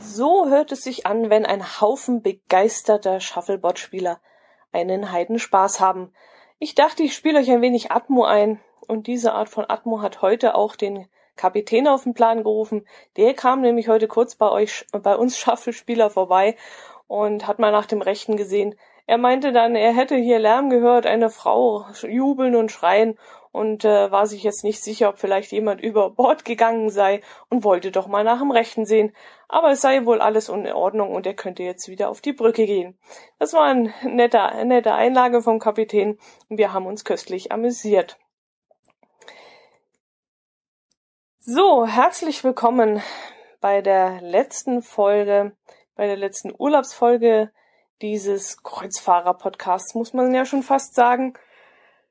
So hört es sich an, wenn ein Haufen begeisterter Shuffleboard-Spieler einen Heidenspaß haben. Ich dachte, ich spiele euch ein wenig Atmo ein. Und diese Art von Atmo hat heute auch den Kapitän auf den Plan gerufen. Der kam nämlich heute kurz bei euch, bei uns Shuffle-Spieler vorbei und hat mal nach dem Rechten gesehen. Er meinte dann, er hätte hier Lärm gehört, eine Frau jubeln und schreien und äh, war sich jetzt nicht sicher, ob vielleicht jemand über Bord gegangen sei und wollte doch mal nach dem Rechten sehen. Aber es sei wohl alles in Ordnung und er könnte jetzt wieder auf die Brücke gehen. Das war ein netter, eine nette Einlage vom Kapitän und wir haben uns köstlich amüsiert. So, herzlich willkommen bei der letzten Folge, bei der letzten Urlaubsfolge dieses Kreuzfahrer-Podcasts, muss man ja schon fast sagen.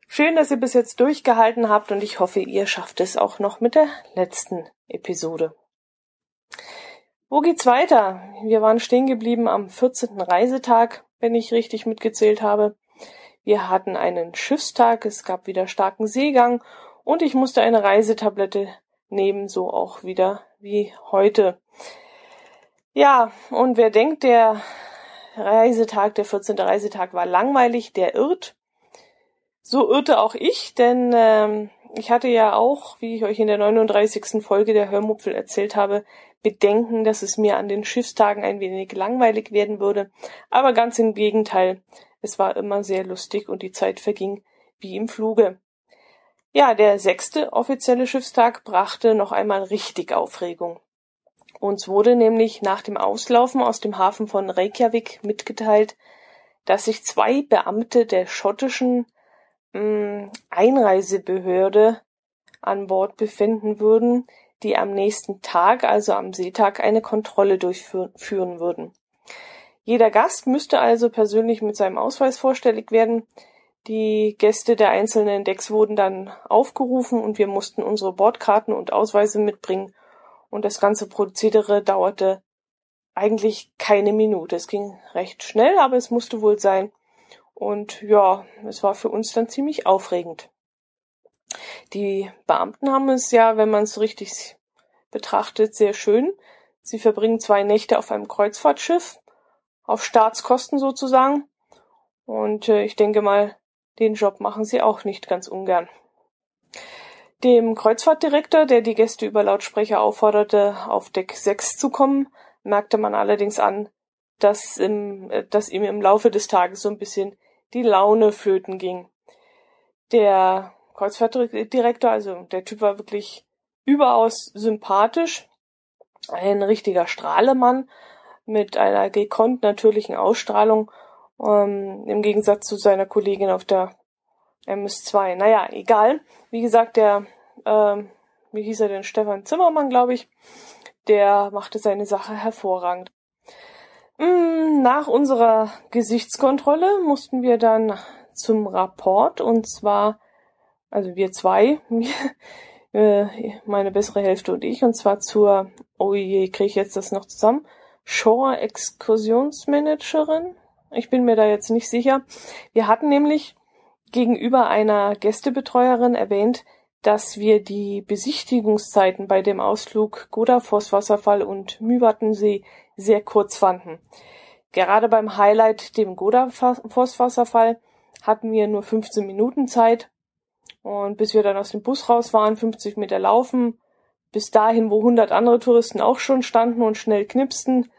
Schön, dass ihr bis jetzt durchgehalten habt und ich hoffe, ihr schafft es auch noch mit der letzten Episode. Wo geht's weiter? Wir waren stehen geblieben am 14. Reisetag, wenn ich richtig mitgezählt habe. Wir hatten einen Schiffstag, es gab wieder starken Seegang und ich musste eine Reisetablette nehmen, so auch wieder wie heute. Ja, und wer denkt, der Reisetag, der 14. Reisetag war langweilig, der irrt. So irrte auch ich, denn ähm, ich hatte ja auch, wie ich euch in der 39. Folge der Hörmupfel erzählt habe, Bedenken, dass es mir an den Schiffstagen ein wenig langweilig werden würde. Aber ganz im Gegenteil, es war immer sehr lustig und die Zeit verging wie im Fluge. Ja, der sechste offizielle Schiffstag brachte noch einmal richtig Aufregung. Uns wurde nämlich nach dem Auslaufen aus dem Hafen von Reykjavik mitgeteilt, dass sich zwei Beamte der schottischen Einreisebehörde an Bord befinden würden, die am nächsten Tag, also am Seetag, eine Kontrolle durchführen würden. Jeder Gast müsste also persönlich mit seinem Ausweis vorstellig werden. Die Gäste der einzelnen Decks wurden dann aufgerufen und wir mussten unsere Bordkarten und Ausweise mitbringen. Und das ganze Prozedere dauerte eigentlich keine Minute. Es ging recht schnell, aber es musste wohl sein. Und ja, es war für uns dann ziemlich aufregend. Die Beamten haben es ja, wenn man es richtig betrachtet, sehr schön. Sie verbringen zwei Nächte auf einem Kreuzfahrtschiff, auf Staatskosten sozusagen. Und äh, ich denke mal, den Job machen sie auch nicht ganz ungern. Dem Kreuzfahrtdirektor, der die Gäste über Lautsprecher aufforderte, auf Deck 6 zu kommen, merkte man allerdings an, dass, im, äh, dass ihm im Laufe des Tages so ein bisschen die Laune flöten ging. Der Kreuzfahrtdirektor, also der Typ war wirklich überaus sympathisch, ein richtiger Strahlemann mit einer gekonnt natürlichen Ausstrahlung, ähm, im Gegensatz zu seiner Kollegin auf der MS2. Naja, egal. Wie gesagt, der, ähm, wie hieß er denn, Stefan Zimmermann, glaube ich, der machte seine Sache hervorragend. Mm, nach unserer Gesichtskontrolle mussten wir dann zum Rapport und zwar, also wir zwei, äh, meine bessere Hälfte und ich, und zwar zur, oh je, kriege ich jetzt das noch zusammen, Shore Exkursionsmanagerin. Ich bin mir da jetzt nicht sicher. Wir hatten nämlich gegenüber einer Gästebetreuerin erwähnt, dass wir die Besichtigungszeiten bei dem Ausflug Godafoss Wasserfall und Müwattensee sehr kurz fanden. Gerade beim Highlight, dem Godafoss Wasserfall, hatten wir nur 15 Minuten Zeit. Und bis wir dann aus dem Bus raus waren, 50 Meter laufen, bis dahin, wo 100 andere Touristen auch schon standen und schnell knipsten.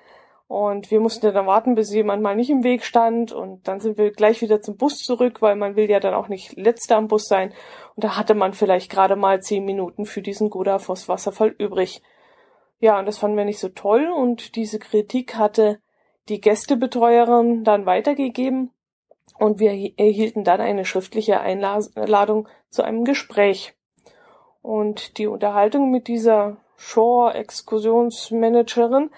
Und wir mussten dann warten, bis jemand mal nicht im Weg stand. Und dann sind wir gleich wieder zum Bus zurück, weil man will ja dann auch nicht letzter am Bus sein. Und da hatte man vielleicht gerade mal 10 Minuten für diesen Godafoss Wasserfall übrig. Ja, und das fanden wir nicht so toll und diese Kritik hatte die Gästebetreuerin dann weitergegeben und wir erhielten dann eine schriftliche Einladung zu einem Gespräch. Und die Unterhaltung mit dieser Shore-Exkursionsmanagerin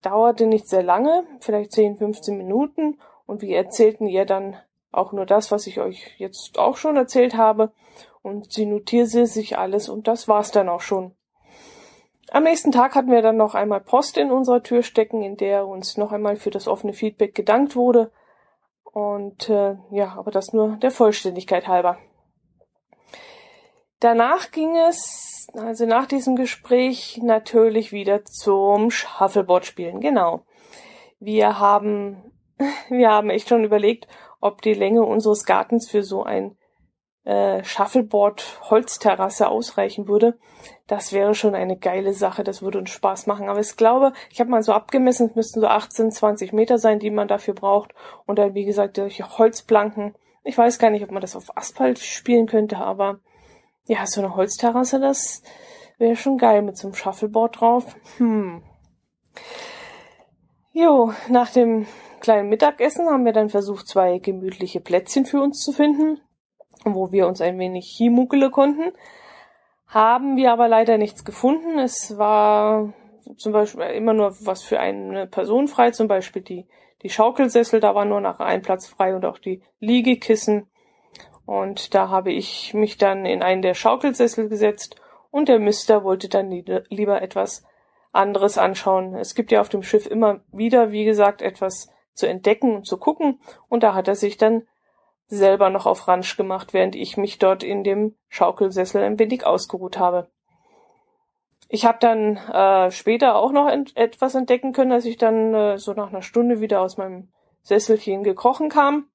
dauerte nicht sehr lange, vielleicht 10, 15 Minuten und wir erzählten ihr dann auch nur das, was ich euch jetzt auch schon erzählt habe. Und sie notierte sich alles und das war's dann auch schon. Am nächsten Tag hatten wir dann noch einmal Post in unserer Tür stecken, in der uns noch einmal für das offene Feedback gedankt wurde. Und äh, ja, aber das nur der Vollständigkeit halber. Danach ging es, also nach diesem Gespräch, natürlich wieder zum Shuffleboard spielen. Genau. Wir haben, wir haben echt schon überlegt, ob die Länge unseres Gartens für so ein äh, Shuffleboard Holzterrasse ausreichen würde. Das wäre schon eine geile Sache, das würde uns Spaß machen. Aber ich glaube, ich habe mal so abgemessen, es müssten so 18, 20 Meter sein, die man dafür braucht. Und dann, wie gesagt, solche Holzplanken. Ich weiß gar nicht, ob man das auf Asphalt spielen könnte, aber ja, so eine Holzterrasse, das wäre schon geil mit so einem Shuffleboard drauf. Hm. Jo, nach dem kleinen Mittagessen haben wir dann versucht, zwei gemütliche Plätzchen für uns zu finden, wo wir uns ein wenig himuckele konnten. Haben wir aber leider nichts gefunden. Es war zum Beispiel immer nur was für eine Person frei, zum Beispiel die, die Schaukelsessel, da war nur noch ein Platz frei und auch die Liegekissen. Und da habe ich mich dann in einen der Schaukelsessel gesetzt und der Mister wollte dann lieber etwas anderes anschauen. Es gibt ja auf dem Schiff immer wieder, wie gesagt, etwas zu entdecken und zu gucken und da hat er sich dann selber noch auf Ransch gemacht, während ich mich dort in dem Schaukelsessel ein wenig ausgeruht habe. Ich habe dann äh, später auch noch ent etwas entdecken können, als ich dann äh, so nach einer Stunde wieder aus meinem Sesselchen gekrochen kam.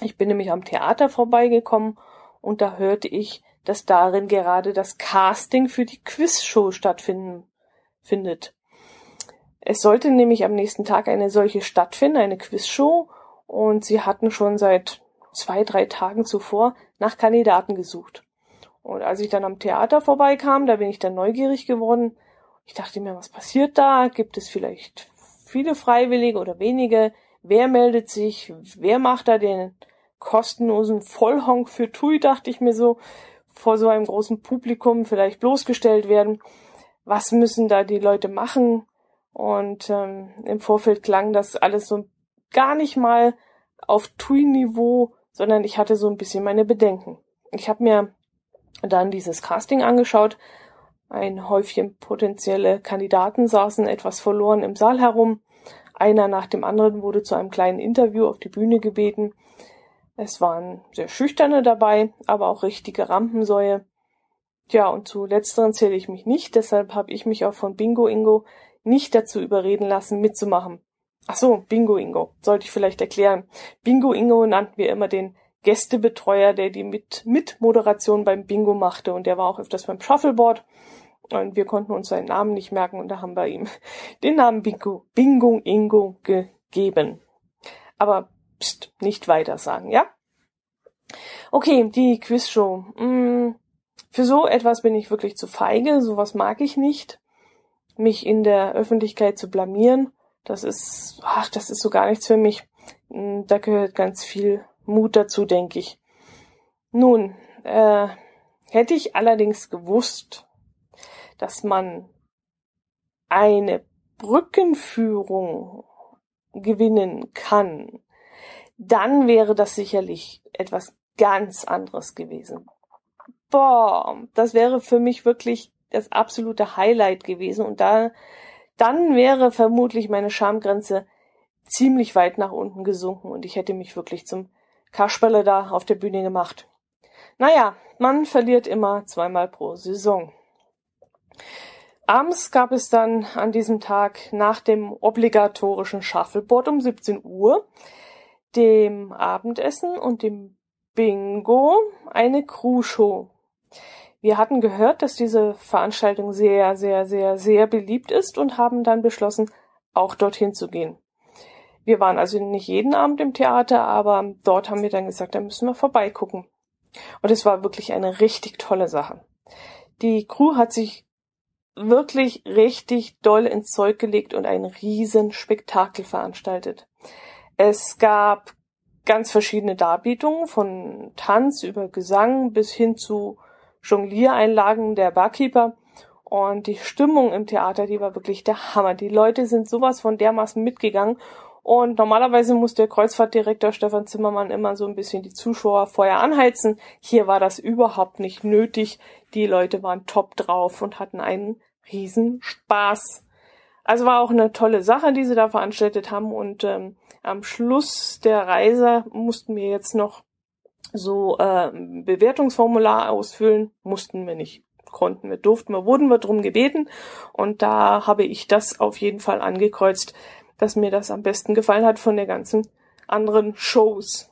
Ich bin nämlich am Theater vorbeigekommen und da hörte ich, dass darin gerade das Casting für die Quizshow stattfinden findet. Es sollte nämlich am nächsten Tag eine solche stattfinden, eine Quizshow, und sie hatten schon seit zwei, drei Tagen zuvor nach Kandidaten gesucht. Und als ich dann am Theater vorbeikam, da bin ich dann neugierig geworden. Ich dachte mir, was passiert da? Gibt es vielleicht viele Freiwillige oder wenige? Wer meldet sich? Wer macht da den kostenlosen Vollhonk für Tui, dachte ich mir so, vor so einem großen Publikum vielleicht bloßgestellt werden. Was müssen da die Leute machen? Und ähm, im Vorfeld klang das alles so gar nicht mal auf Tui-Niveau, sondern ich hatte so ein bisschen meine Bedenken. Ich habe mir dann dieses Casting angeschaut. Ein Häufchen potenzielle Kandidaten saßen etwas verloren im Saal herum. Einer nach dem anderen wurde zu einem kleinen Interview auf die Bühne gebeten. Es waren sehr schüchterne dabei, aber auch richtige Rampensäue. Ja, und zu letzteren zähle ich mich nicht, deshalb habe ich mich auch von Bingo Ingo nicht dazu überreden lassen, mitzumachen. Ach so, Bingo Ingo, sollte ich vielleicht erklären. Bingo Ingo nannten wir immer den Gästebetreuer, der die mit Mitmoderation beim Bingo machte und der war auch öfters beim Shuffleboard und wir konnten uns seinen Namen nicht merken und da haben wir ihm den Namen Bingo, Bingo Ingo gegeben. Aber pst, nicht weiter sagen, ja? Okay, die Quizshow. Hm, für so etwas bin ich wirklich zu feige, sowas mag ich nicht. Mich in der Öffentlichkeit zu blamieren, das ist, ach, das ist so gar nichts für mich. Hm, da gehört ganz viel Mut dazu, denke ich. Nun, äh, hätte ich allerdings gewusst, dass man eine Brückenführung gewinnen kann, dann wäre das sicherlich etwas ganz anderes gewesen. Boah, das wäre für mich wirklich das absolute Highlight gewesen und da, dann wäre vermutlich meine Schamgrenze ziemlich weit nach unten gesunken und ich hätte mich wirklich zum Kasperle da auf der Bühne gemacht. Naja, man verliert immer zweimal pro Saison. Abends gab es dann an diesem Tag nach dem obligatorischen Shuffleboard um 17 Uhr dem Abendessen und dem Bingo eine Crew-Show. Wir hatten gehört, dass diese Veranstaltung sehr, sehr, sehr, sehr beliebt ist und haben dann beschlossen, auch dorthin zu gehen. Wir waren also nicht jeden Abend im Theater, aber dort haben wir dann gesagt, da müssen wir vorbeigucken. Und es war wirklich eine richtig tolle Sache. Die Crew hat sich wirklich richtig doll ins Zeug gelegt und ein riesen Spektakel veranstaltet. Es gab ganz verschiedene Darbietungen von Tanz über Gesang bis hin zu Jongliereinlagen der Barkeeper. Und die Stimmung im Theater, die war wirklich der Hammer. Die Leute sind sowas von dermaßen mitgegangen Und normalerweise muss der Kreuzfahrtdirektor Stefan Zimmermann immer so ein bisschen die Zuschauer vorher anheizen. Hier war das überhaupt nicht nötig. Die Leute waren top drauf und hatten einen riesen Spaß. Also war auch eine tolle Sache, die sie da veranstaltet haben. Und ähm, am Schluss der Reise mussten wir jetzt noch so äh, Bewertungsformular ausfüllen. Mussten wir nicht, konnten wir, durften wir, wurden wir drum gebeten. Und da habe ich das auf jeden Fall angekreuzt, dass mir das am besten gefallen hat von der ganzen anderen Shows.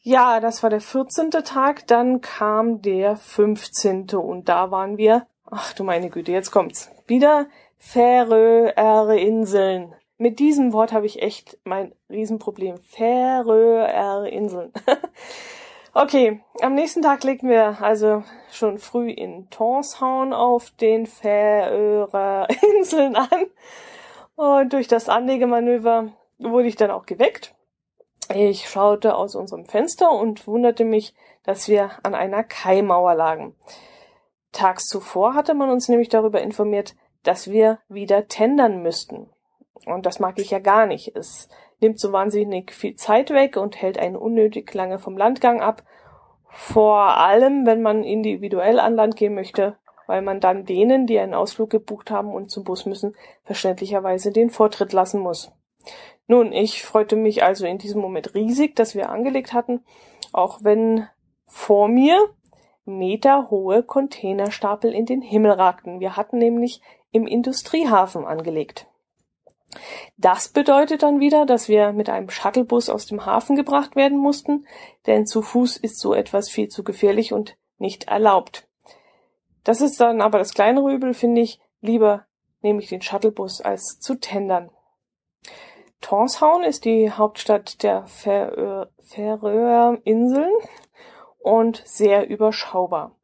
Ja, das war der 14. Tag, dann kam der 15. und da waren wir, ach du meine Güte, jetzt kommt's, wieder Färöer Inseln. Mit diesem Wort habe ich echt mein Riesenproblem. Färöer Inseln. okay, am nächsten Tag legten wir also schon früh in Tonshorn auf den Färöer Inseln an. Und durch das Anlegemanöver wurde ich dann auch geweckt. Ich schaute aus unserem Fenster und wunderte mich, dass wir an einer Kaimauer lagen. Tags zuvor hatte man uns nämlich darüber informiert, dass wir wieder tendern müssten. Und das mag ich ja gar nicht. Es nimmt so wahnsinnig viel Zeit weg und hält einen unnötig lange vom Landgang ab. Vor allem, wenn man individuell an Land gehen möchte, weil man dann denen, die einen Ausflug gebucht haben und zum Bus müssen, verständlicherweise den Vortritt lassen muss. Nun, ich freute mich also in diesem Moment riesig, dass wir angelegt hatten, auch wenn vor mir meterhohe Containerstapel in den Himmel ragten. Wir hatten nämlich im Industriehafen angelegt. Das bedeutet dann wieder, dass wir mit einem Shuttlebus aus dem Hafen gebracht werden mussten, denn zu Fuß ist so etwas viel zu gefährlich und nicht erlaubt. Das ist dann aber das kleinere Übel, finde ich. Lieber nehme ich den Shuttlebus als zu tendern. Tonsown ist die Hauptstadt der Färöerinseln und sehr überschaubar.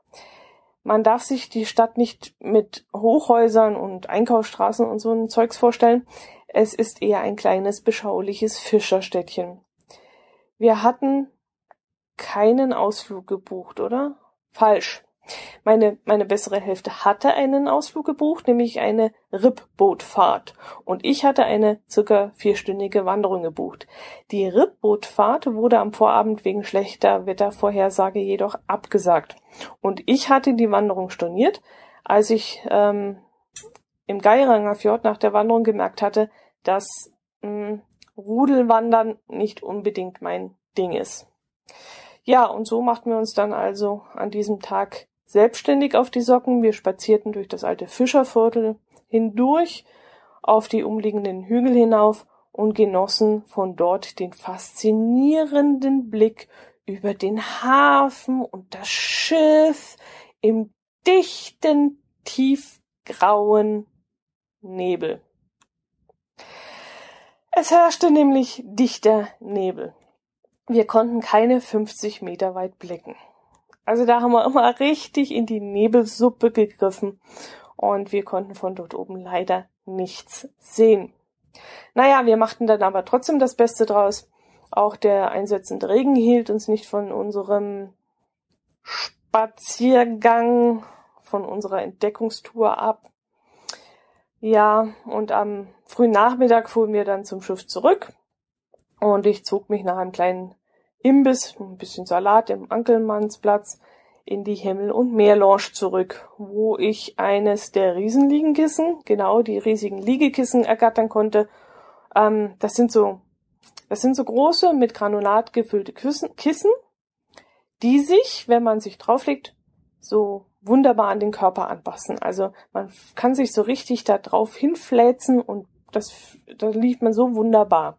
Man darf sich die Stadt nicht mit Hochhäusern und Einkaufsstraßen und so ein Zeugs vorstellen. Es ist eher ein kleines, beschauliches Fischerstädtchen. Wir hatten keinen Ausflug gebucht, oder? Falsch. Meine, meine bessere Hälfte hatte einen Ausflug gebucht, nämlich eine Rippbootfahrt. Und ich hatte eine circa vierstündige Wanderung gebucht. Die Rippbootfahrt wurde am Vorabend wegen schlechter Wettervorhersage jedoch abgesagt. Und ich hatte die Wanderung storniert, als ich ähm, im Geiranger Fjord nach der Wanderung gemerkt hatte, dass mh, hm, Rudelwandern nicht unbedingt mein Ding ist. Ja, und so machten wir uns dann also an diesem Tag selbstständig auf die Socken. Wir spazierten durch das alte Fischerviertel hindurch auf die umliegenden Hügel hinauf und genossen von dort den faszinierenden Blick über den Hafen und das Schiff im dichten, tiefgrauen Nebel. Es herrschte nämlich dichter Nebel. Wir konnten keine 50 Meter weit blicken. Also da haben wir immer richtig in die Nebelsuppe gegriffen und wir konnten von dort oben leider nichts sehen. Naja, wir machten dann aber trotzdem das Beste draus. Auch der einsetzende Regen hielt uns nicht von unserem Spaziergang, von unserer Entdeckungstour ab. Ja, und am frühen Nachmittag fuhren wir dann zum Schiff zurück und ich zog mich nach einem kleinen Imbiss, ein bisschen Salat im Ankelmannsplatz in die Himmel- und Meerlounge zurück, wo ich eines der Riesenliegenkissen, genau die riesigen Liegekissen ergattern konnte. Ähm, das sind so, das sind so große mit Granulat gefüllte Kissen, Kissen, die sich, wenn man sich drauflegt, so wunderbar an den Körper anpassen. Also man kann sich so richtig da drauf hinfläzen und das, da liegt man so wunderbar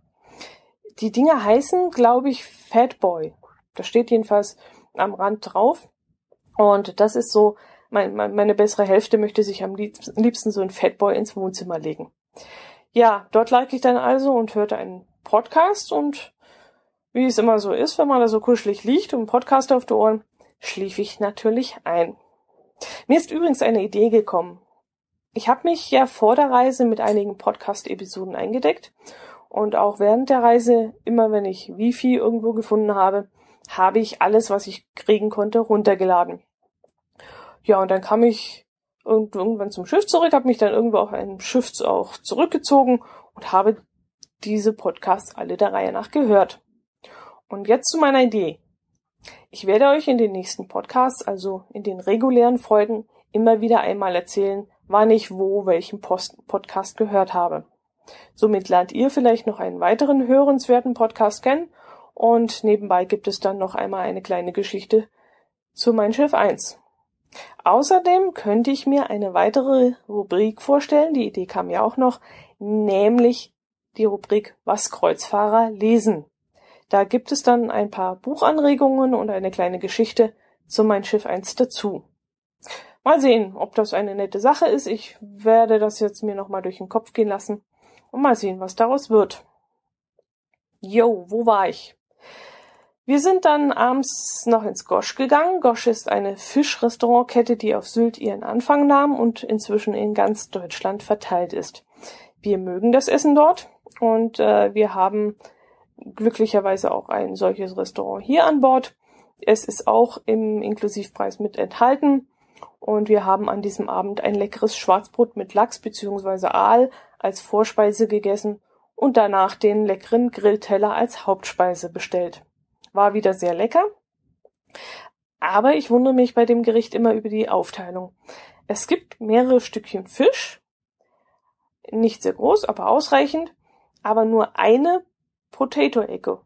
die Dinger heißen, glaube ich, Fatboy. Da steht jedenfalls am Rand drauf. Und das ist so, mein, meine bessere Hälfte möchte sich am liebsten so ein Fatboy ins Wohnzimmer legen. Ja, dort lag ich dann also und hörte einen Podcast und wie es immer so ist, wenn man da so kuschelig liegt und einen Podcast auf die Ohren, schlief ich natürlich ein. Mir ist übrigens eine Idee gekommen. Ich habe mich ja vor der Reise mit einigen Podcast-Episoden eingedeckt und auch während der Reise, immer wenn ich Wifi irgendwo gefunden habe, habe ich alles, was ich kriegen konnte, runtergeladen. Ja, und dann kam ich irgendwann zum Schiff zurück, habe mich dann irgendwo auf einem Schiff auch zurückgezogen und habe diese Podcasts alle der Reihe nach gehört. Und jetzt zu meiner Idee. Ich werde euch in den nächsten Podcasts, also in den regulären Folgen, immer wieder einmal erzählen, wann ich wo welchen Post Podcast gehört habe. Somit lernt ihr vielleicht noch einen weiteren hörenswerten Podcast kennen und nebenbei gibt es dann noch einmal eine kleine Geschichte zu Mein Schiff 1. Außerdem könnte ich mir eine weitere Rubrik vorstellen, die Idee kam ja auch noch, nämlich die Rubrik Was Kreuzfahrer lesen. Da gibt es dann ein paar Buchanregungen und eine kleine Geschichte zu Mein Schiff 1 dazu. Mal sehen, ob das eine nette Sache ist. Ich werde das jetzt mir nochmal durch den Kopf gehen lassen und mal sehen, was daraus wird. Jo, wo war ich? Wir sind dann abends noch ins Gosch gegangen. Gosch ist eine Fischrestaurantkette, die auf Sylt ihren Anfang nahm und inzwischen in ganz Deutschland verteilt ist. Wir mögen das Essen dort und äh, wir haben glücklicherweise auch ein solches Restaurant hier an Bord. Es ist auch im Inklusivpreis mit enthalten und wir haben an diesem Abend ein leckeres Schwarzbrot mit Lachs bzw. Aal als Vorspeise gegessen und danach den leckeren Grillteller als Hauptspeise bestellt. War wieder sehr lecker. Aber ich wundere mich bei dem Gericht immer über die Aufteilung. Es gibt mehrere Stückchen Fisch, nicht sehr groß, aber ausreichend, aber nur eine Potato-Ecke.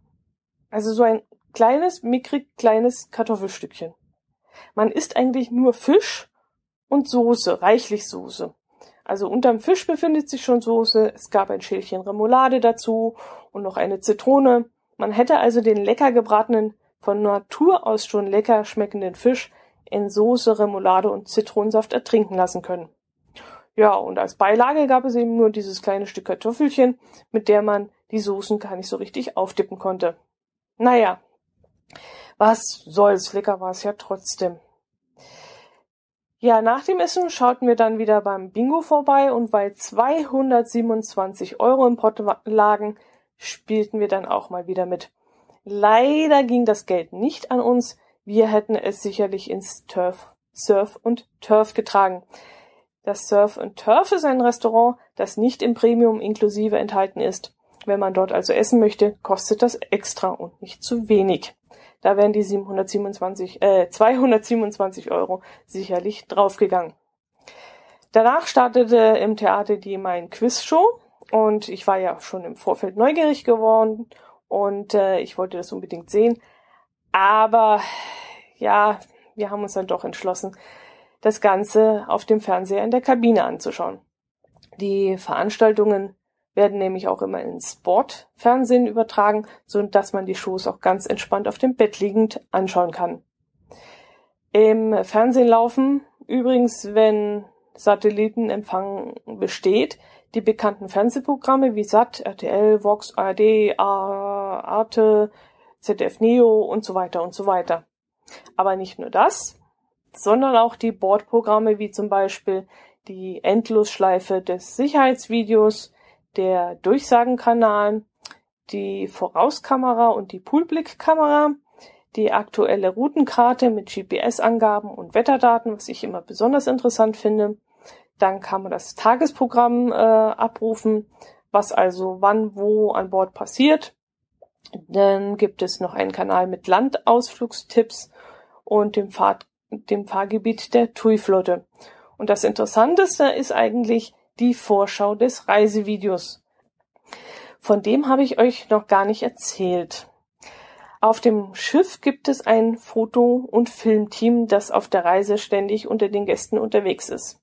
Also so ein kleines, mickrig kleines Kartoffelstückchen. Man isst eigentlich nur Fisch und Soße, reichlich Soße. Also unterm Fisch befindet sich schon Soße, es gab ein Schälchen Remoulade dazu und noch eine Zitrone. Man hätte also den lecker gebratenen, von Natur aus schon lecker schmeckenden Fisch in Soße, Remoulade und Zitronensaft ertrinken lassen können. Ja, und als Beilage gab es eben nur dieses kleine Stück Kartoffelchen, mit der man die Soßen gar nicht so richtig aufdippen konnte. Naja, was soll's, lecker war es ja trotzdem. Ja, nach dem Essen schauten wir dann wieder beim Bingo vorbei und weil 227 Euro im Pott lagen, spielten wir dann auch mal wieder mit. Leider ging das Geld nicht an uns. Wir hätten es sicherlich ins Turf, Surf und Turf getragen. Das Surf und Turf ist ein Restaurant, das nicht im Premium inklusive enthalten ist. Wenn man dort also essen möchte, kostet das extra und nicht zu wenig. Da wären die 727, äh, 227 Euro sicherlich draufgegangen. Danach startete im Theater die Mein Quiz Show und ich war ja schon im Vorfeld neugierig geworden und äh, ich wollte das unbedingt sehen. Aber ja, wir haben uns dann doch entschlossen, das Ganze auf dem Fernseher in der Kabine anzuschauen. Die Veranstaltungen werden nämlich auch immer ins Sportfernsehen übertragen, so dass man die Shows auch ganz entspannt auf dem Bett liegend anschauen kann. Im Fernsehen laufen übrigens, wenn Satellitenempfang besteht, die bekannten Fernsehprogramme wie SAT, RTL, Vox, ARD, Arte, ZDF Neo und so weiter und so weiter. Aber nicht nur das, sondern auch die Bordprogramme wie zum Beispiel die Endlosschleife des Sicherheitsvideos, der Durchsagenkanal, die Vorauskamera und die Poolblickkamera, die aktuelle Routenkarte mit GPS-Angaben und Wetterdaten, was ich immer besonders interessant finde, dann kann man das Tagesprogramm äh, abrufen, was also wann wo an Bord passiert. Dann gibt es noch einen Kanal mit Landausflugstipps und dem, Fahr dem Fahrgebiet der TUI-Flotte. Und das Interessanteste ist eigentlich die Vorschau des Reisevideos. Von dem habe ich euch noch gar nicht erzählt. Auf dem Schiff gibt es ein Foto- und Filmteam, das auf der Reise ständig unter den Gästen unterwegs ist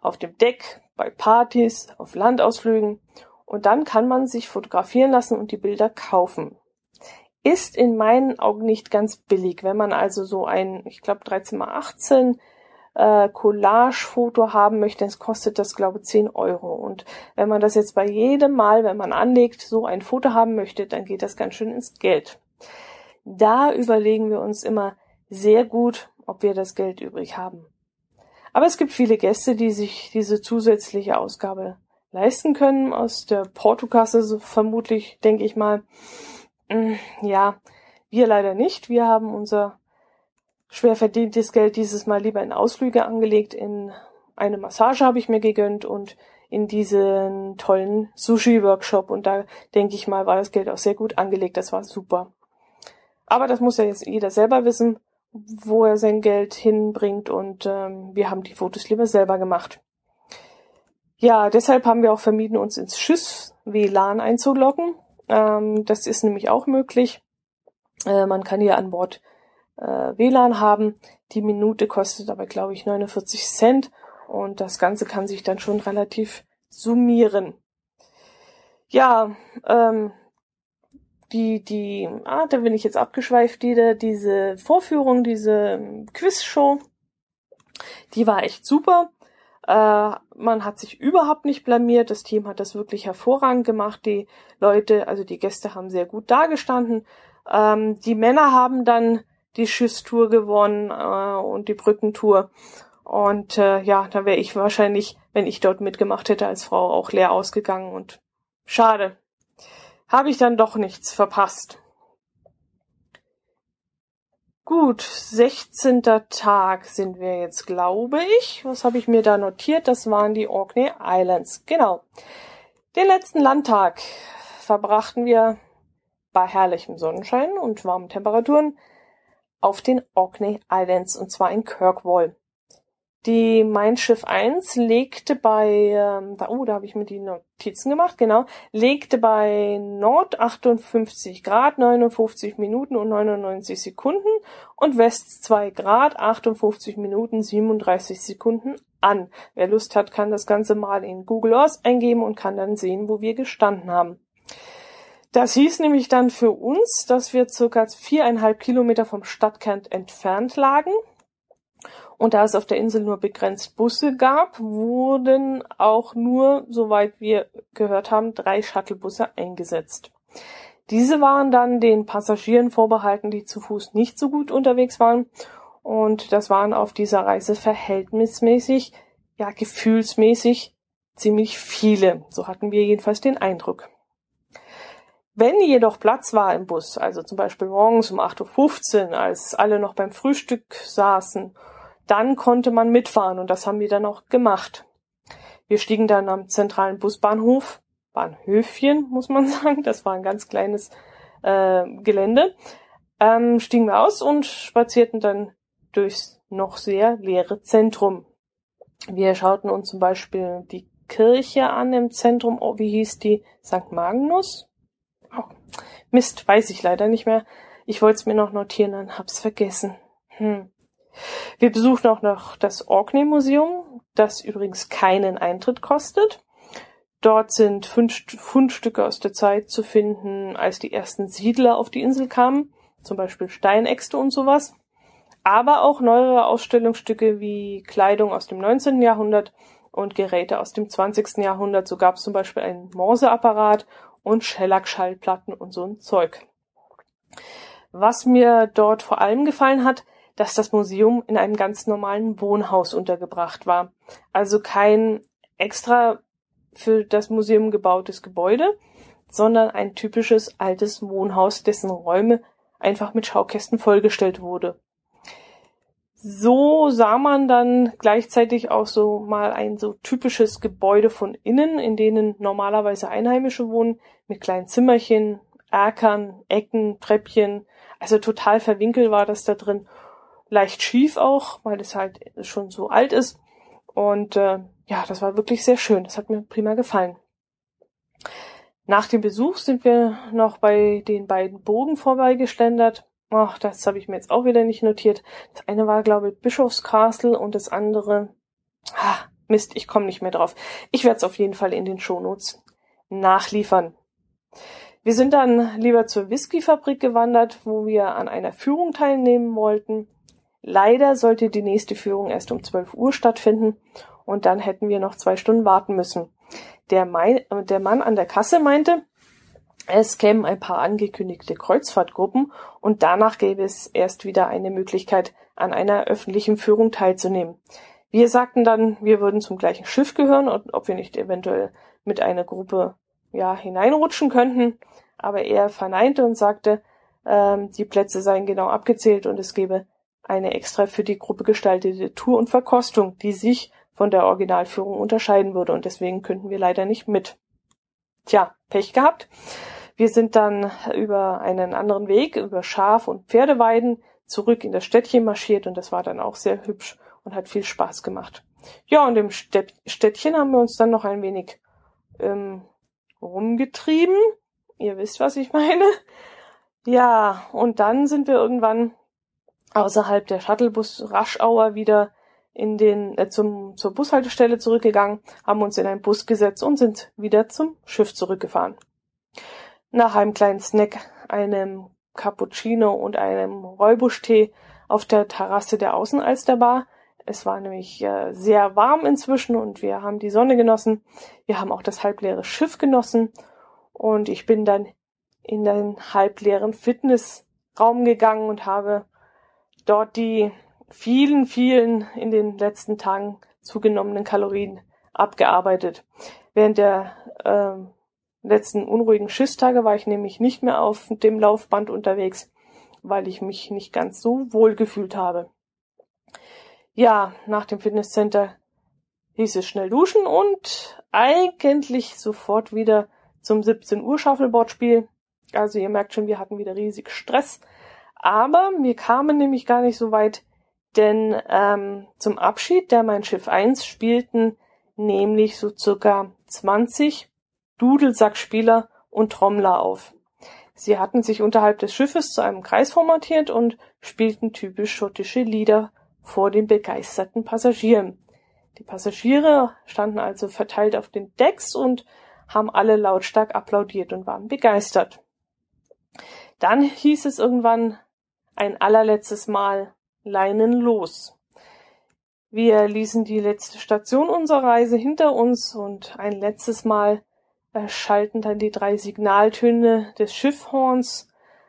auf dem Deck, bei Partys, auf Landausflügen und dann kann man sich fotografieren lassen und die Bilder kaufen. Ist in meinen Augen nicht ganz billig, wenn man also so ein, ich glaube 13x18 äh, Collage-Foto haben möchte, es kostet das glaube 10 Euro. Und wenn man das jetzt bei jedem Mal, wenn man anlegt, so ein Foto haben möchte, dann geht das ganz schön ins Geld. Da überlegen wir uns immer sehr gut, ob wir das Geld übrig haben. Aber es gibt viele Gäste, die sich diese zusätzliche Ausgabe leisten können aus der Portokasse, so vermutlich, denke ich mal. Mm, ja, wir leider nicht. Wir haben unser schwer verdientes Geld dieses Mal lieber in Ausflüge angelegt. In eine Massage habe ich mir gegönnt und in diesen tollen Sushi-Workshop und da denke ich mal, war das Geld auch sehr gut angelegt. Das war super. Aber das muss ja jetzt jeder selber wissen, wo er sein Geld hinbringt und ähm, wir haben die Fotos lieber selber gemacht. Ja, deshalb haben wir auch vermieden, uns ins Schiss WLAN einzuloggen. Ähm, das ist nämlich auch möglich. Äh, man kann hier an Bord WLAN haben. Die Minute kostet aber, glaube ich, 49 Cent und das Ganze kann sich dann schon relativ summieren. Ja, ähm, die, die, ah, da bin ich jetzt abgeschweift wieder, diese Vorführung, diese ähm, Quizshow, die war echt super. Äh, man hat sich überhaupt nicht blamiert. Das Team hat das wirklich hervorragend gemacht. Die Leute, also die Gäste haben sehr gut dargestanden. Ähm, die Männer haben dann die Schiffstour gewonnen äh, und die Brückentour. Und äh, ja, da wäre ich wahrscheinlich, wenn ich dort mitgemacht hätte als Frau, auch leer ausgegangen. Und schade, habe ich dann doch nichts verpasst. Gut, 16. Tag sind wir jetzt, glaube ich. Was habe ich mir da notiert? Das waren die Orkney Islands. Genau. Den letzten Landtag verbrachten wir bei herrlichem Sonnenschein und warmen Temperaturen auf den Orkney Islands und zwar in Kirkwall. Die Mein Schiff 1 legte bei, ähm, da, oh, da habe ich mir die Notizen gemacht, genau, legte bei Nord 58 Grad 59 Minuten und 99 Sekunden und West 2 Grad 58 Minuten 37 Sekunden an. Wer Lust hat, kann das Ganze mal in Google Earth eingeben und kann dann sehen, wo wir gestanden haben. Das hieß nämlich dann für uns, dass wir circa viereinhalb Kilometer vom Stadtkern entfernt lagen und da es auf der Insel nur begrenzt Busse gab, wurden auch nur, soweit wir gehört haben, drei Shuttlebusse eingesetzt. Diese waren dann den Passagieren vorbehalten, die zu Fuß nicht so gut unterwegs waren. Und das waren auf dieser Reise verhältnismäßig, ja, gefühlsmäßig ziemlich viele. So hatten wir jedenfalls den Eindruck. Wenn jedoch Platz war im Bus, also zum Beispiel morgens um 8.15 Uhr, als alle noch beim Frühstück saßen dann konnte man mitfahren und das haben wir dann auch gemacht. Wir stiegen dann am zentralen Busbahnhof, Bahnhöfchen muss man sagen, das war ein ganz kleines äh, Gelände, ähm, stiegen wir aus und spazierten dann durchs noch sehr leere Zentrum. Wir schauten uns zum Beispiel die Kirche an im Zentrum, oh, wie hieß die? St. Magnus? Oh, Mist, weiß ich leider nicht mehr. Ich wollte es mir noch notieren, dann hab's vergessen. Hm. Wir besuchen auch noch das Orkney Museum, das übrigens keinen Eintritt kostet. Dort sind Fundstücke aus der Zeit zu finden, als die ersten Siedler auf die Insel kamen, zum Beispiel Steinäxte und sowas. Aber auch neuere Ausstellungsstücke wie Kleidung aus dem 19. Jahrhundert und Geräte aus dem 20. Jahrhundert. So gab es zum Beispiel einen Morseapparat und Schellack-Schallplatten und so ein Zeug. Was mir dort vor allem gefallen hat, dass das Museum in einem ganz normalen Wohnhaus untergebracht war. Also kein extra für das Museum gebautes Gebäude, sondern ein typisches altes Wohnhaus, dessen Räume einfach mit Schaukästen vollgestellt wurde. So sah man dann gleichzeitig auch so mal ein so typisches Gebäude von innen, in denen normalerweise Einheimische wohnen, mit kleinen Zimmerchen, Erkern, Ecken, Treppchen. Also total verwinkelt war das da drin leicht schief auch, weil es halt schon so alt ist. Und äh, ja, das war wirklich sehr schön. Das hat mir prima gefallen. Nach dem Besuch sind wir noch bei den beiden Burgen vorbeigeschlendert. Ach, das habe ich mir jetzt auch wieder nicht notiert. Das eine war, glaube ich, Bischofskastel und das andere. Ah, Mist, ich komme nicht mehr drauf. Ich werde es auf jeden Fall in den Shownotes nachliefern. Wir sind dann lieber zur Whiskyfabrik gewandert, wo wir an einer Führung teilnehmen wollten. Leider sollte die nächste Führung erst um 12 Uhr stattfinden und dann hätten wir noch zwei Stunden warten müssen. Der, Mai, der Mann an der Kasse meinte, es kämen ein paar angekündigte Kreuzfahrtgruppen und danach gäbe es erst wieder eine Möglichkeit, an einer öffentlichen Führung teilzunehmen. Wir sagten dann, wir würden zum gleichen Schiff gehören und ob wir nicht eventuell mit einer Gruppe ja hineinrutschen könnten, aber er verneinte und sagte, ähm, die Plätze seien genau abgezählt und es gebe eine extra für die Gruppe gestaltete Tour und Verkostung, die sich von der Originalführung unterscheiden würde und deswegen könnten wir leider nicht mit. Tja, Pech gehabt. Wir sind dann über einen anderen Weg, über Schaf- und Pferdeweiden, zurück in das Städtchen marschiert und das war dann auch sehr hübsch und hat viel Spaß gemacht. Ja, und im Städtchen haben wir uns dann noch ein wenig ähm, rumgetrieben. Ihr wisst, was ich meine. Ja, und dann sind wir irgendwann außerhalb der Shuttlebus Raschauer wieder in den äh, zum zur Bushaltestelle zurückgegangen, haben uns in einen Bus gesetzt und sind wieder zum Schiff zurückgefahren. Nach einem kleinen Snack, einem Cappuccino und einem Räubuschtee auf der Terrasse der Außenalsterbar. Es war nämlich äh, sehr warm inzwischen und wir haben die Sonne genossen. Wir haben auch das halbleere Schiff genossen und ich bin dann in den halbleeren Fitnessraum gegangen und habe dort die vielen, vielen in den letzten Tagen zugenommenen Kalorien abgearbeitet. Während der äh, letzten unruhigen Schiffstage war ich nämlich nicht mehr auf dem Laufband unterwegs, weil ich mich nicht ganz so wohl gefühlt habe. Ja, nach dem Fitnesscenter hieß es schnell duschen und eigentlich sofort wieder zum 17 Uhr Shuffleboard-Spiel. Also ihr merkt schon, wir hatten wieder riesig Stress. Aber wir kamen nämlich gar nicht so weit, denn ähm, zum Abschied der Mein Schiff 1 spielten nämlich so circa 20 Dudelsackspieler und Trommler auf. Sie hatten sich unterhalb des Schiffes zu einem Kreis formatiert und spielten typisch schottische Lieder vor den begeisterten Passagieren. Die Passagiere standen also verteilt auf den Decks und haben alle lautstark applaudiert und waren begeistert. Dann hieß es irgendwann ein allerletztes Mal Leinen los. Wir ließen die letzte Station unserer Reise hinter uns und ein letztes Mal erschallten dann die drei Signaltöne des Schiffhorns,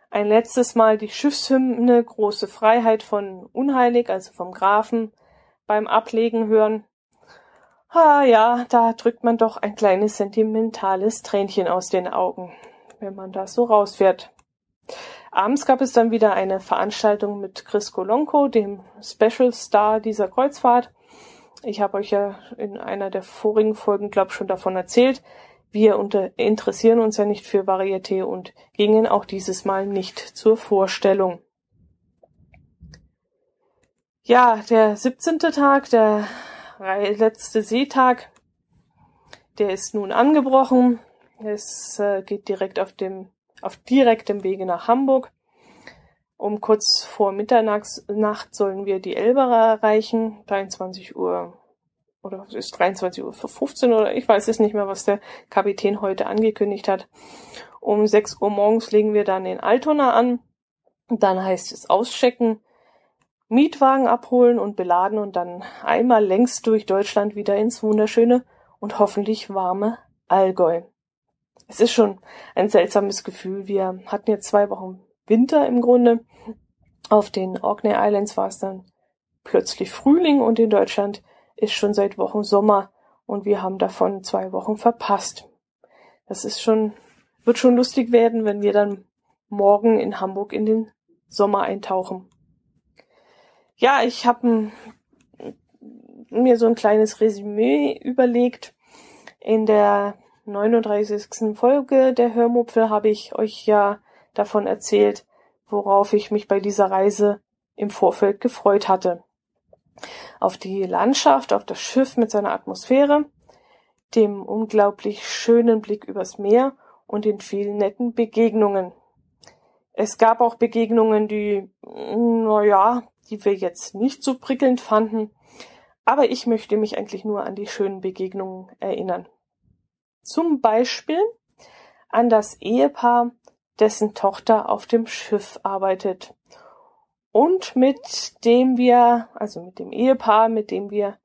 ein letztes Mal die Schiffshymne Große Freiheit von Unheilig, also vom Grafen, beim Ablegen hören. Ah ja, da drückt man doch ein kleines sentimentales Tränchen aus den Augen, wenn man da so rausfährt. Abends gab es dann wieder eine Veranstaltung mit Chris Kolonko, dem Special Star dieser Kreuzfahrt. Ich habe euch ja in einer der vorigen Folgen, glaube schon davon erzählt. Wir interessieren uns ja nicht für Varieté und gingen auch dieses Mal nicht zur Vorstellung. Ja, der 17. Tag, der letzte Seetag, der ist nun angebrochen. Es äh, geht direkt auf dem auf direktem Wege nach Hamburg. Um kurz vor Mitternacht sollen wir die Elbe erreichen, 23 Uhr oder es ist 23 Uhr 15 oder ich weiß es nicht mehr, was der Kapitän heute angekündigt hat. Um 6 Uhr morgens legen wir dann in Altona an. Dann heißt es auschecken, Mietwagen abholen und beladen und dann einmal längs durch Deutschland wieder ins wunderschöne und hoffentlich warme Allgäu es ist schon ein seltsames Gefühl. Wir hatten jetzt zwei Wochen Winter im Grunde. Auf den Orkney Islands war es dann plötzlich Frühling und in Deutschland ist schon seit Wochen Sommer und wir haben davon zwei Wochen verpasst. Das ist schon, wird schon lustig werden, wenn wir dann morgen in Hamburg in den Sommer eintauchen. Ja, ich habe mir so ein kleines Resümee überlegt. In der 39. Folge der Hörmupfel habe ich euch ja davon erzählt, worauf ich mich bei dieser Reise im Vorfeld gefreut hatte. Auf die Landschaft, auf das Schiff mit seiner Atmosphäre, dem unglaublich schönen Blick übers Meer und den vielen netten Begegnungen. Es gab auch Begegnungen, die, naja, die wir jetzt nicht so prickelnd fanden, aber ich möchte mich eigentlich nur an die schönen Begegnungen erinnern. Zum Beispiel an das Ehepaar, dessen Tochter auf dem Schiff arbeitet und mit dem wir, also mit dem Ehepaar, mit dem wir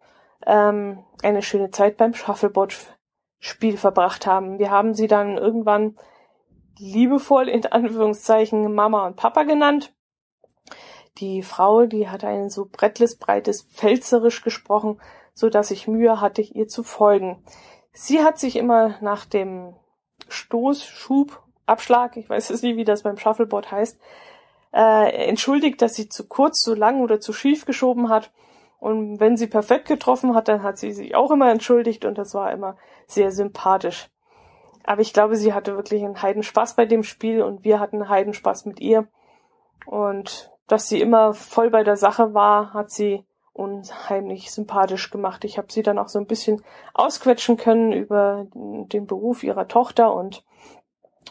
ähm, eine schöne Zeit beim Shuffleboard-Spiel verbracht haben. Wir haben sie dann irgendwann liebevoll in Anführungszeichen Mama und Papa genannt. Die Frau, die hat ein so brettles, breites Pfälzerisch gesprochen, so dass ich Mühe hatte, ihr zu folgen. Sie hat sich immer nach dem Stoß, Schub, Abschlag, ich weiß es nie, wie das beim Shuffleboard heißt, äh, entschuldigt, dass sie zu kurz, zu lang oder zu schief geschoben hat. Und wenn sie perfekt getroffen hat, dann hat sie sich auch immer entschuldigt und das war immer sehr sympathisch. Aber ich glaube, sie hatte wirklich einen Heidenspaß bei dem Spiel und wir hatten Heidenspaß mit ihr. Und dass sie immer voll bei der Sache war, hat sie unheimlich sympathisch gemacht. Ich habe sie dann auch so ein bisschen ausquetschen können über den Beruf ihrer Tochter und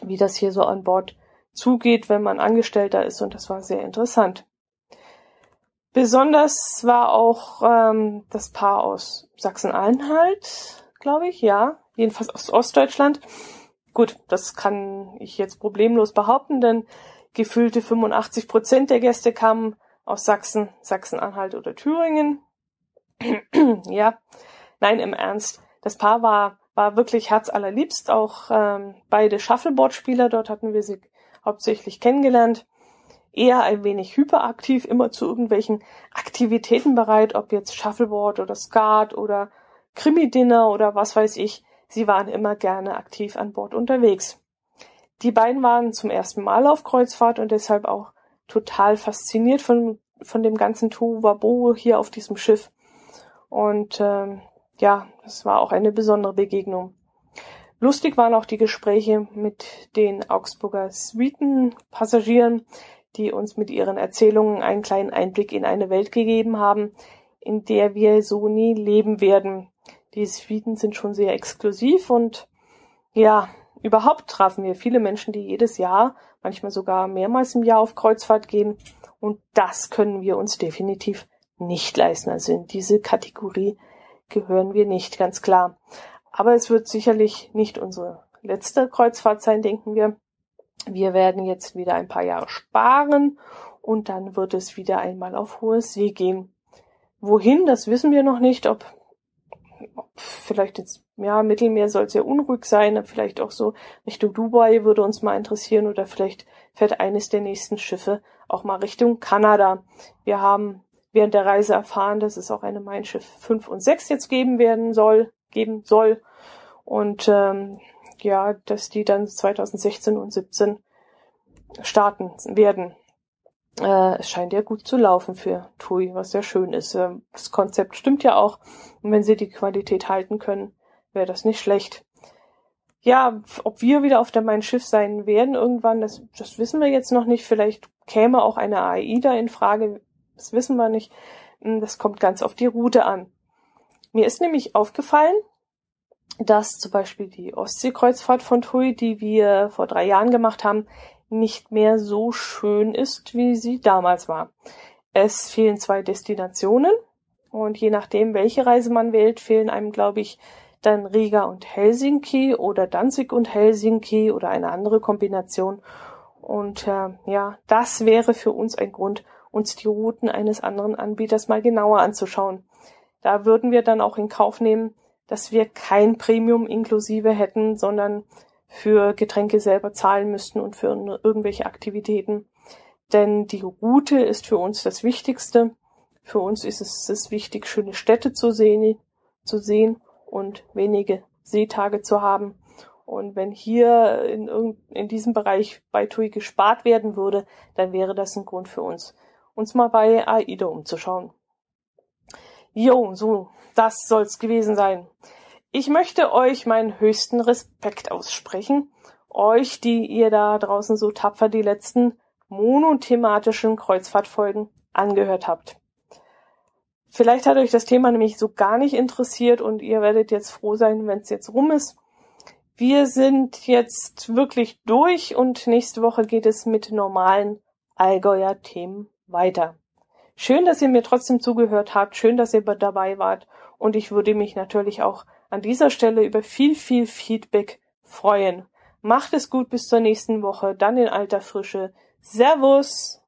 wie das hier so an Bord zugeht, wenn man Angestellter ist und das war sehr interessant. Besonders war auch ähm, das Paar aus Sachsen-Anhalt, glaube ich, ja, jedenfalls aus Ostdeutschland. Gut, das kann ich jetzt problemlos behaupten, denn gefühlte 85 Prozent der Gäste kamen aus Sachsen, Sachsen-Anhalt oder Thüringen. ja, nein, im Ernst. Das Paar war, war wirklich herzallerliebst. Auch ähm, beide Shuffleboard-Spieler, dort hatten wir sie hauptsächlich kennengelernt. Eher ein wenig hyperaktiv, immer zu irgendwelchen Aktivitäten bereit, ob jetzt Shuffleboard oder Skat oder Krimi-Dinner oder was weiß ich. Sie waren immer gerne aktiv an Bord unterwegs. Die beiden waren zum ersten Mal auf Kreuzfahrt und deshalb auch total fasziniert von, von dem ganzen Tohuwabo hier auf diesem Schiff. Und ähm, ja, das war auch eine besondere Begegnung. Lustig waren auch die Gespräche mit den Augsburger Suiten-Passagieren, die uns mit ihren Erzählungen einen kleinen Einblick in eine Welt gegeben haben, in der wir so nie leben werden. Die Suiten sind schon sehr exklusiv und ja, überhaupt trafen wir viele Menschen, die jedes Jahr manchmal sogar mehrmals im Jahr auf Kreuzfahrt gehen. Und das können wir uns definitiv nicht leisten. Also in diese Kategorie gehören wir nicht, ganz klar. Aber es wird sicherlich nicht unsere letzte Kreuzfahrt sein, denken wir. Wir werden jetzt wieder ein paar Jahre sparen und dann wird es wieder einmal auf hohe See gehen. Wohin, das wissen wir noch nicht, ob vielleicht jetzt, ja, Mittelmeer soll sehr unruhig sein, vielleicht auch so Richtung Dubai würde uns mal interessieren oder vielleicht fährt eines der nächsten Schiffe auch mal Richtung Kanada. Wir haben während der Reise erfahren, dass es auch eine Mein Schiff 5 und 6 jetzt geben werden soll, geben soll und ähm, ja, dass die dann 2016 und 17 starten werden. Äh, es scheint ja gut zu laufen für TUI, was sehr schön ist. Äh, das Konzept stimmt ja auch. Und wenn sie die Qualität halten können, wäre das nicht schlecht. Ja, ob wir wieder auf der Mein Schiff sein werden irgendwann, das, das wissen wir jetzt noch nicht. Vielleicht käme auch eine AIDA in Frage. Das wissen wir nicht. Hm, das kommt ganz auf die Route an. Mir ist nämlich aufgefallen, dass zum Beispiel die Ostseekreuzfahrt von TUI, die wir vor drei Jahren gemacht haben, nicht mehr so schön ist, wie sie damals war. Es fehlen zwei Destinationen und je nachdem, welche Reise man wählt, fehlen einem, glaube ich, dann Riga und Helsinki oder Danzig und Helsinki oder eine andere Kombination. Und äh, ja, das wäre für uns ein Grund, uns die Routen eines anderen Anbieters mal genauer anzuschauen. Da würden wir dann auch in Kauf nehmen, dass wir kein Premium inklusive hätten, sondern für Getränke selber zahlen müssten und für irgendwelche Aktivitäten. Denn die Route ist für uns das Wichtigste. Für uns ist es, es wichtig, schöne Städte zu sehen, zu sehen und wenige Seetage zu haben. Und wenn hier in, in diesem Bereich bei TUI gespart werden würde, dann wäre das ein Grund für uns, uns mal bei AIDA umzuschauen. Jo, so, das soll's gewesen sein. Ich möchte euch meinen höchsten Respekt aussprechen. Euch, die ihr da draußen so tapfer die letzten monothematischen Kreuzfahrtfolgen angehört habt. Vielleicht hat euch das Thema nämlich so gar nicht interessiert und ihr werdet jetzt froh sein, wenn es jetzt rum ist. Wir sind jetzt wirklich durch und nächste Woche geht es mit normalen Allgäuer Themen weiter. Schön, dass ihr mir trotzdem zugehört habt. Schön, dass ihr dabei wart. Und ich würde mich natürlich auch an dieser Stelle über viel, viel Feedback freuen. Macht es gut bis zur nächsten Woche, dann in alter Frische. Servus!